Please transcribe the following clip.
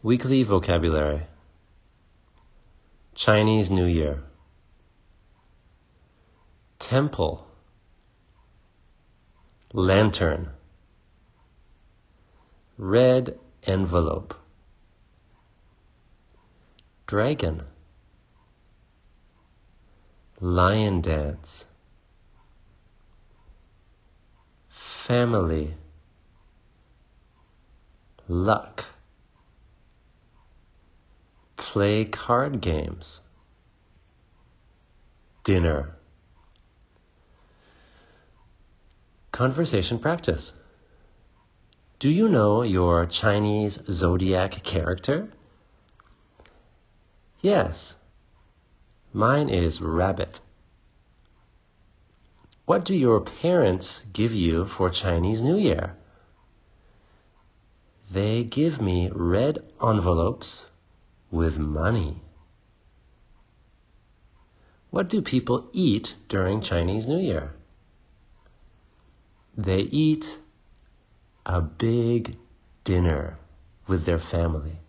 Weekly vocabulary. Chinese New Year. Temple. Lantern. Red envelope. Dragon. Lion dance. Family. Luck Play card games. Dinner. Conversation practice. Do you know your Chinese zodiac character? Yes. Mine is rabbit. What do your parents give you for Chinese New Year? They give me red envelopes with money. What do people eat during Chinese New Year? They eat a big dinner with their family.